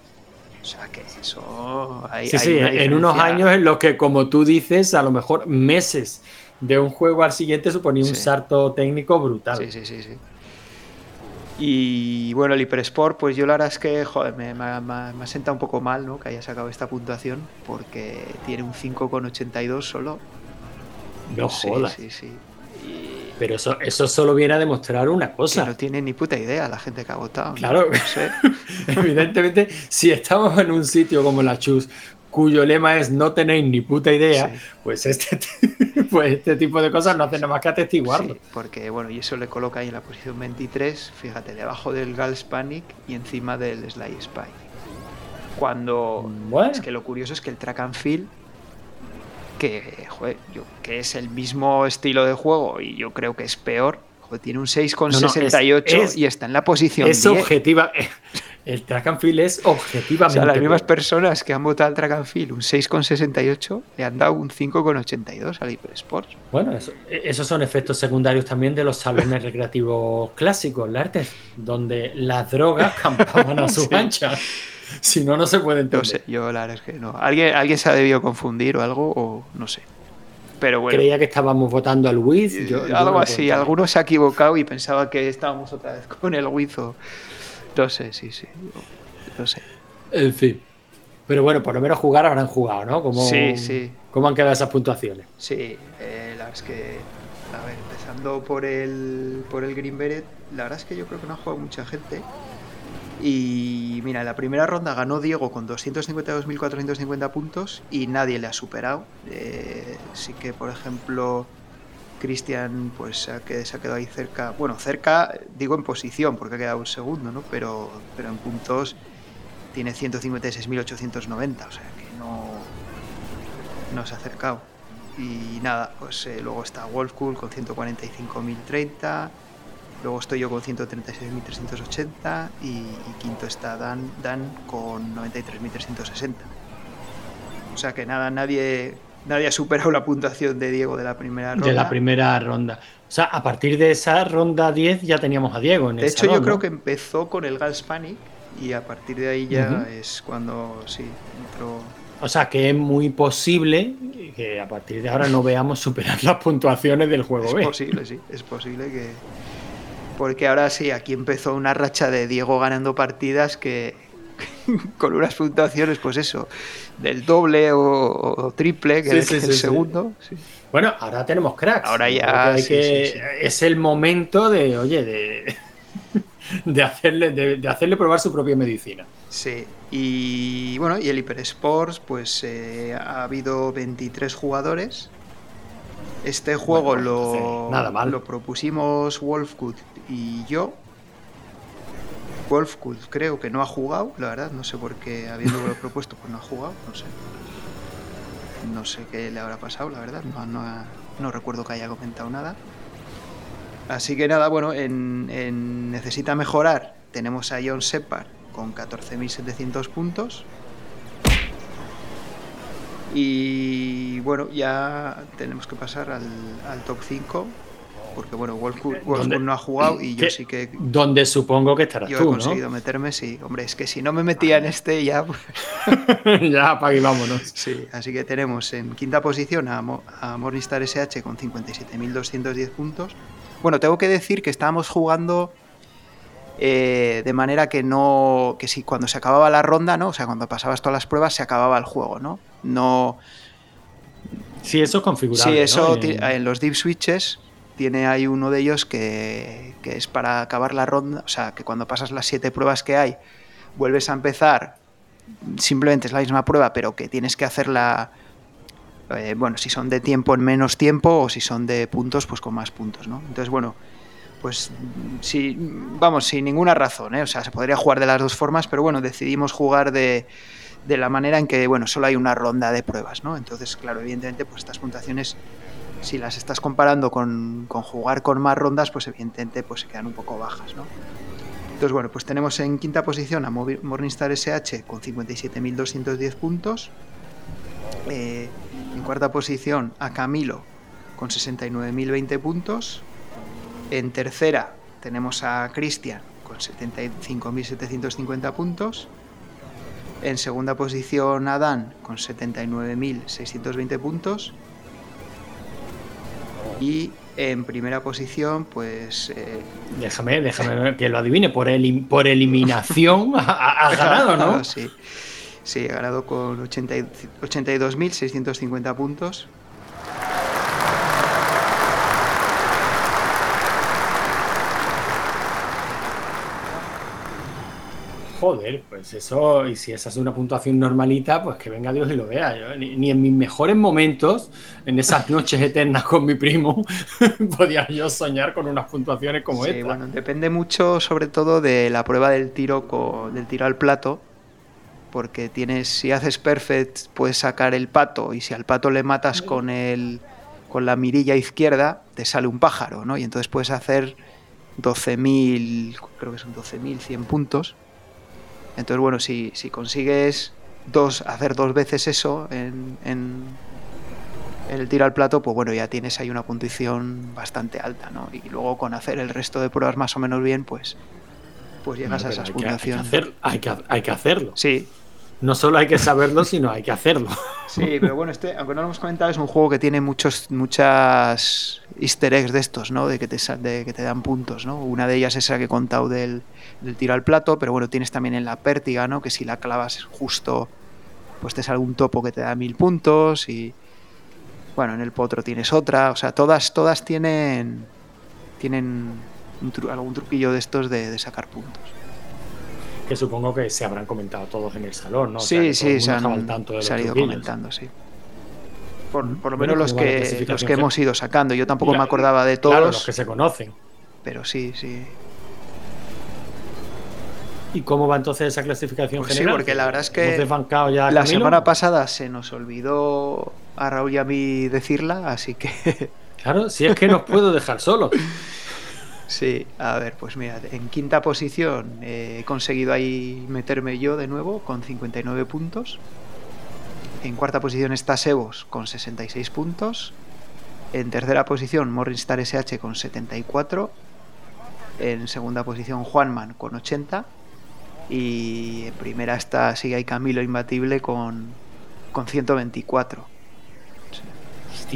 O sea que eso. Hay, sí, sí, en unos años en los que, como tú dices, a lo mejor meses de un juego al siguiente suponía un salto técnico brutal. Sí, sí, sí, sí. Y bueno, el Hypersport, pues yo la verdad es que joder, me, me, ha sentado un poco mal ¿no? que haya sacado esta puntuación, porque tiene un 5,82 solo. No jodas. Sí, sí. Pero eso, eso solo viene a demostrar una cosa. no tiene ni puta idea la gente que ha votado. Claro, evidentemente, si estamos en un sitio como la Chus, cuyo lema es no tenéis ni puta idea, pues, este, pues este tipo de cosas no hacen nada más que atestiguarlo. porque bueno, y eso le coloca ahí en la posición 23, fíjate, debajo del Gals Panic y encima del Sly Spy. Cuando es que lo curioso es que el track and field que, joder, yo, que es el mismo estilo de juego y yo creo que es peor, tiene un 6,68 y está en la posición es objetiva el track and field es objetivamente. O sea, las mismas personas que han votado al track and field un 6,68 le han dado un 5,82 al Hyper Bueno, esos son efectos secundarios también de los salones recreativos clásicos, la arte, donde las drogas campaban a su ancha. Si no, no se puede entender. No sé, yo la verdad es que no. ¿Alguien, alguien se ha debido confundir o algo, o no sé. Pero bueno. Creía que estábamos votando al Wiz. algo así, alguno se ha equivocado y pensaba que estábamos otra vez con el Wiz o no sé, sí, sí. No sé. En fin. Pero bueno, por lo menos jugar habrán jugado, ¿no? ¿Cómo, sí, sí. ¿Cómo han quedado esas puntuaciones? Sí, eh, la verdad es que, a ver, empezando por el, por el Green Beret, la verdad es que yo creo que no ha jugado mucha gente. Y mira, en la primera ronda ganó Diego con 252.450 puntos y nadie le ha superado. Eh, sí que, por ejemplo, Cristian pues se ha, quedado ahí cerca, bueno, cerca, digo en posición, porque ha quedado un segundo, ¿no? Pero, pero en puntos tiene 156.890, o sea que no, no se ha acercado. Y nada, pues eh, luego está Wolfcool con 145.030, luego estoy yo con 136.380 y, y, quinto está Dan, Dan con 93.360. O sea que nada, nadie nadie ha superado la puntuación de Diego de la primera ronda. De la primera ronda. O sea, a partir de esa ronda 10 ya teníamos a Diego en De hecho, yo creo que empezó con el Gas Panic y a partir de ahí ya es cuando sí entró. O sea, que es muy posible que a partir de ahora no veamos superar las puntuaciones del juego Es posible, sí, es posible que. Porque ahora sí, aquí empezó una racha de Diego ganando partidas que, con unas puntuaciones, pues eso, del doble o, triple que es el segundo. Bueno, ahora tenemos cracks. Ahora ya. es el momento de, oye, de, de, hacerle, de, hacerle probar su propia medicina. Sí, y bueno, y el Hyper Sports, pues eh, ha habido 23 jugadores. Este juego lo, nada lo propusimos Wolfgood y yo Wolfgood creo que no ha jugado, la verdad, no sé por qué habiéndolo propuesto pues no ha jugado, no sé. No sé qué le habrá pasado, la verdad, no, recuerdo que haya comentado nada. Así que nada, bueno, en, Necesita Mejorar tenemos a John Separ con 14.700 puntos. Y bueno, ya tenemos que pasar al, al top 5 porque bueno, Wolfsburg no ha jugado y yo sí que... Donde supongo que estarás yo tú, he conseguido meterme, sí. Hombre, es que si no me metía en este ya... Pues ya, para vámonos. Sí, así que tenemos en quinta posición a, a Morningstar SH con 57.210 puntos. Bueno, tengo que decir que estábamos jugando eh, de manera que no... que si cuando se acababa la ronda, ¿no? O sea, cuando pasabas todas las pruebas se acababa el juego, ¿no? No... Sí, eso es configurable. Sí, eso en los deep switches tiene ahí uno de ellos que, es para acabar la ronda, o sea, que cuando pasas las siete pruebas que hay, vuelves a empezar, simplemente es la misma prueba, pero que tienes que hacerla, eh, bueno, si son de tiempo en menos tiempo o si son de puntos, pues con más puntos, ¿no? Entonces, bueno, pues sí, vamos, sin ninguna razón, ¿eh? o sea, se podría jugar de las dos formas, pero bueno, decidimos jugar de, de la manera en que, bueno, solo hay una ronda de pruebas, ¿no? Entonces, claro, evidentemente, pues estas puntuaciones si las estás comparando con, jugar con más rondas, pues evidentemente pues se quedan un poco bajas, ¿no? Entonces, bueno, pues tenemos en quinta posición a Morningstar SH con 57.210 puntos. Eh, en cuarta posición a Camilo con 69.020 puntos. En tercera tenemos a Cristian con 75.750 puntos. En segunda posición a Dan con 79.620 puntos. Y en primera posición, pues. Eh, déjame, déjame que lo adivine. Por, el, por eliminación ha, ganado, ¿no? sí. Sí, ha ganado con 82.650 puntos. Joder, pues eso, y si esa es una puntuación normalita, pues que venga Dios y lo vea. ni, en mis mejores momentos, en esas noches eternas con mi primo, podía yo soñar con unas puntuaciones como sí, Bueno, depende mucho, sobre todo, de la prueba del tiro, del tiro al plato, porque tienes, si haces perfect, puedes sacar el pato, y si al pato le matas con el con la mirilla izquierda, te sale un pájaro, ¿no? Y entonces puedes hacer 12.000, creo que son 12.100 puntos entonces, bueno, si, si consigues dos, hacer dos veces eso en, en, el tiro al plato, pues bueno, ya tienes ahí una puntuación bastante alta, ¿no? Y luego con hacer el resto de pruebas más o menos bien, pues, pues llegas a esas puntuaciones. Hay que, hay que hacerlo. Sí, no solo hay que saberlo, sino hay que hacerlo. Sí, pero bueno, este, aunque no lo hemos comentado, es un juego que tiene muchos, muchas easter eggs de estos, ¿no? De que te, de que te dan puntos, ¿no? Una de ellas es esa que he contado del, tiro al plato, pero bueno, tienes también en la pértiga, ¿no? Que si la clavas justo pues te sale un topo que te da mil puntos y bueno, en el potro tienes otra, o sea, todas, todas tienen tienen algún truquillo de estos de, sacar puntos. Que supongo que se habrán comentado todos en el salón, ¿no? Sí, sí, se han, ido comentando, sí. Por, lo menos los que, los que hemos ido sacando. Yo tampoco me acordaba de todos. los que se conocen. Pero sí, sí. ¿Y cómo va entonces esa clasificación pues general? Sí, porque la verdad es que la semana pasada se nos olvidó a Raúl y a mí decirla, así que... Claro, si es que nos puedo dejar solo. Sí, a ver, pues mira, en quinta posición he conseguido ahí meterme yo de nuevo con 59 puntos. En cuarta posición está Sebos con 66 puntos. En tercera posición Morrinstar SH con 74. En segunda posición Juanman con 80. Y en primera está sigue ahí Camilo Imbatible con, con 124.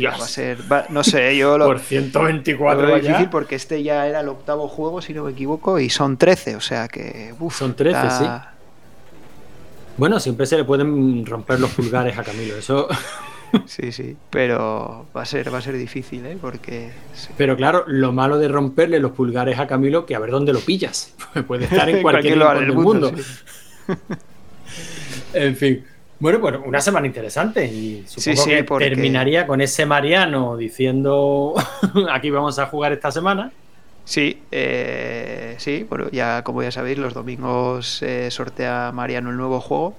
Va a ser, no sé, yo lo. Por 124 lo difícil porque este ya era el octavo juego, si no me equivoco, y son 13, o sea que. son 13, sí. Bueno, siempre se le pueden romper los pulgares a Camilo, eso. Sí, sí, pero va a ser, va a ser difícil, ¿eh? Porque. Pero claro, lo malo de romperle los pulgares a Camilo, que a ver dónde lo pillas. Puede estar en cualquier, lugar del mundo. en fin. Bueno, pues una semana interesante y supongo que terminaría con ese Mariano diciendo aquí vamos a jugar esta semana. Sí, eh, sí, bueno, ya como ya sabéis, los domingos eh, sortea Mariano el nuevo juego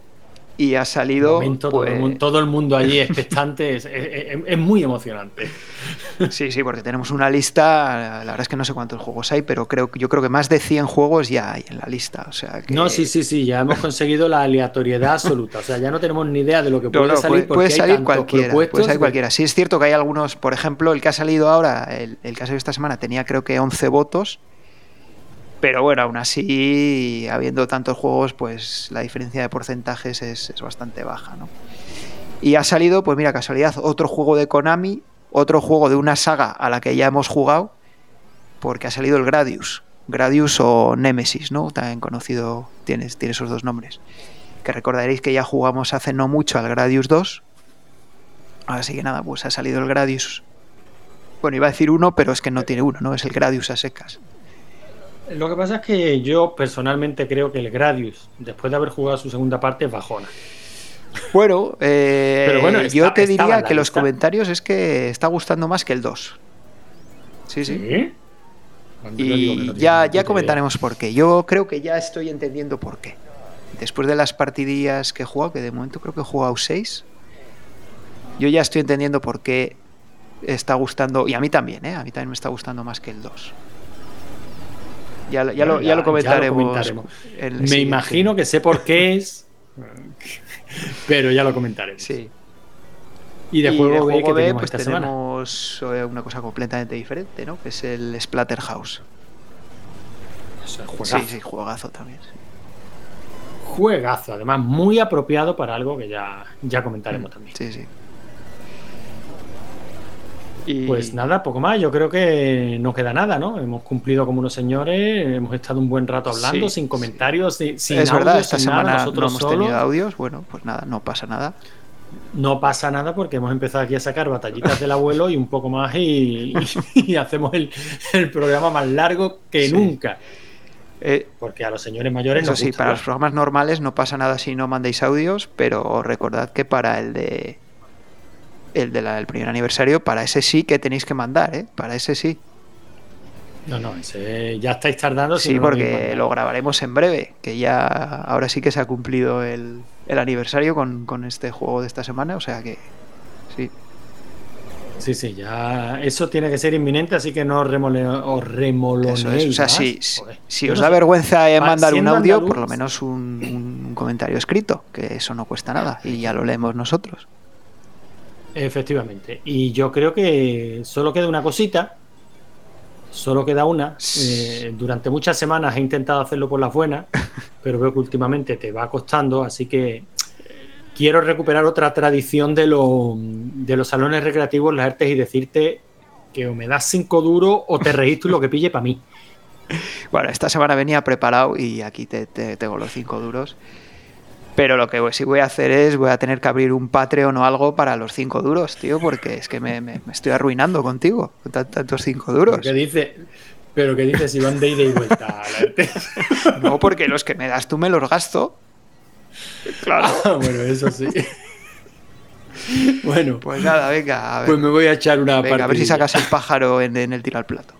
y ha salido. Pues todo, el mundo, allí expectante, es, muy emocionante. Sí, sí, porque tenemos una lista, la verdad es que no sé cuántos juegos hay, pero creo yo creo que más de 100 juegos ya hay en la lista. O sea No, sí, sí, sí, ya hemos conseguido la aleatoriedad absoluta. O sea, ya no tenemos ni idea de lo que puede salir. Puede, salir cualquiera. Puede salir cualquiera. Sí, es cierto que hay algunos, por ejemplo, el que ha salido ahora, el, el que ha salido esta semana, tenía creo que 11 votos pero bueno, aún así, habiendo tantos juegos, pues la diferencia de porcentajes es, bastante baja, ¿no? Y ha salido, pues mira, casualidad, otro juego de Konami, otro juego de una saga a la que ya hemos jugado, porque ha salido el Gradius. Gradius o Nemesis, ¿no? También conocido, tiene, tiene esos dos nombres. Que recordaréis que ya jugamos hace no mucho al Gradius 2. Así que nada, pues ha salido el Gradius. Bueno, iba a decir uno, pero es que no tiene uno, ¿no? Es el Gradius a secas. Lo que pasa es que yo personalmente creo que el Gradius, después de haber jugado su segunda parte, bajona. Bueno, eh, Pero bueno yo te diría que los comentarios es que está gustando más que el 2. Sí, sí. Y ya, ya comentaremos por qué. Yo creo que ya estoy entendiendo por qué. Después de las partidillas que he jugado, que de momento creo que he jugado 6, yo ya estoy entendiendo por qué está gustando, y a mí también, ¿eh? a mí también me está gustando más que el 2. Ya, lo, comentaremos. Me imagino que sé por qué es, pero ya lo comentaremos. Sí. Y de juego, B, que pues tenemos eh, una cosa completamente diferente, ¿no? Que es el Splatterhouse. Sí, sí, juegazo también. Juegazo, además muy apropiado para algo que ya, ya comentaremos mm, también. Sí, sí. Pues nada, poco más. Yo creo que no queda nada, ¿no? Hemos cumplido como unos señores, hemos estado un buen rato hablando, sin comentarios, sin, es verdad, esta semana nosotros no hemos tenido audios. Bueno, pues nada, no pasa nada. No pasa nada porque hemos empezado aquí a sacar batallitas del abuelo y un poco más y, hacemos el, programa más largo que nunca. Eh, porque a los señores mayores Eso sí, para los programas normales no pasa nada si no mandéis audios, pero recordad que para el de el del primer aniversario, para ese sí que tenéis que mandar, ¿eh? Para ese sí. No, no, ese ya estáis tardando. Sí, porque lo grabaremos en breve, que ya ahora sí que se ha cumplido el, aniversario con, este juego de esta semana, o sea que sí. Sí, sí, ya eso tiene que ser inminente, así que no remole, os remolonéis. O sea, si, si os da vergüenza mandar un audio, por lo menos un comentario escrito, que eso no cuesta nada y ya lo leemos nosotros. Efectivamente. Y yo creo que solo queda una cosita. Solo queda una. Eh, durante muchas semanas he intentado hacerlo por las buenas, pero veo que últimamente te va costando, así que quiero recuperar otra tradición de, de los salones recreativos, las artes, y decirte que o me das cinco duros o te registro lo que pille para mí. Bueno, esta semana venía preparado y aquí te, tengo los cinco duros. Pero lo que sí voy a hacer es, voy a tener que abrir un Patreon o algo para los 5 duros, tío, porque es que me, estoy arruinando contigo, con tantos 5 duros. ¿Qué dice? Pero que dices si van de ida y vuelta. no, porque los que me das tú me los gasto. Claro. Ah, bueno, eso sí. Bueno. Pues nada, venga. A ver. Pues me voy a echar una venga, A ver si sacas el pájaro en, en el tiro al plato.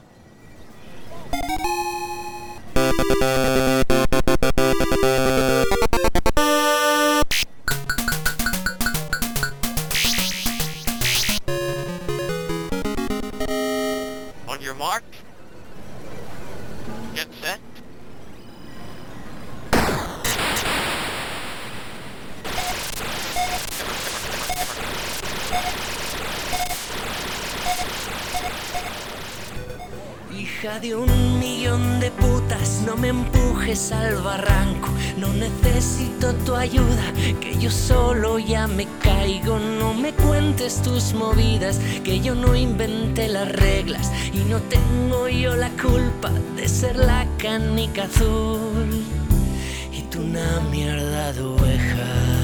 canica azul y tú una mierda de.